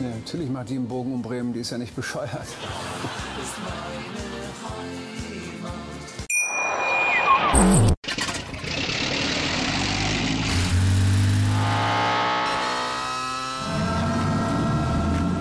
Ja, natürlich macht die einen Bogen um Bremen, die ist ja nicht bescheuert.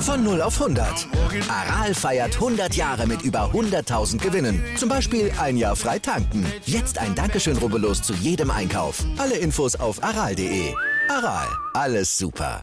Von 0 auf 100. Aral feiert 100 Jahre mit über 100.000 Gewinnen. Zum Beispiel ein Jahr frei tanken. Jetzt ein Dankeschön, rubbellos zu jedem Einkauf. Alle Infos auf aral.de. Aral, alles super.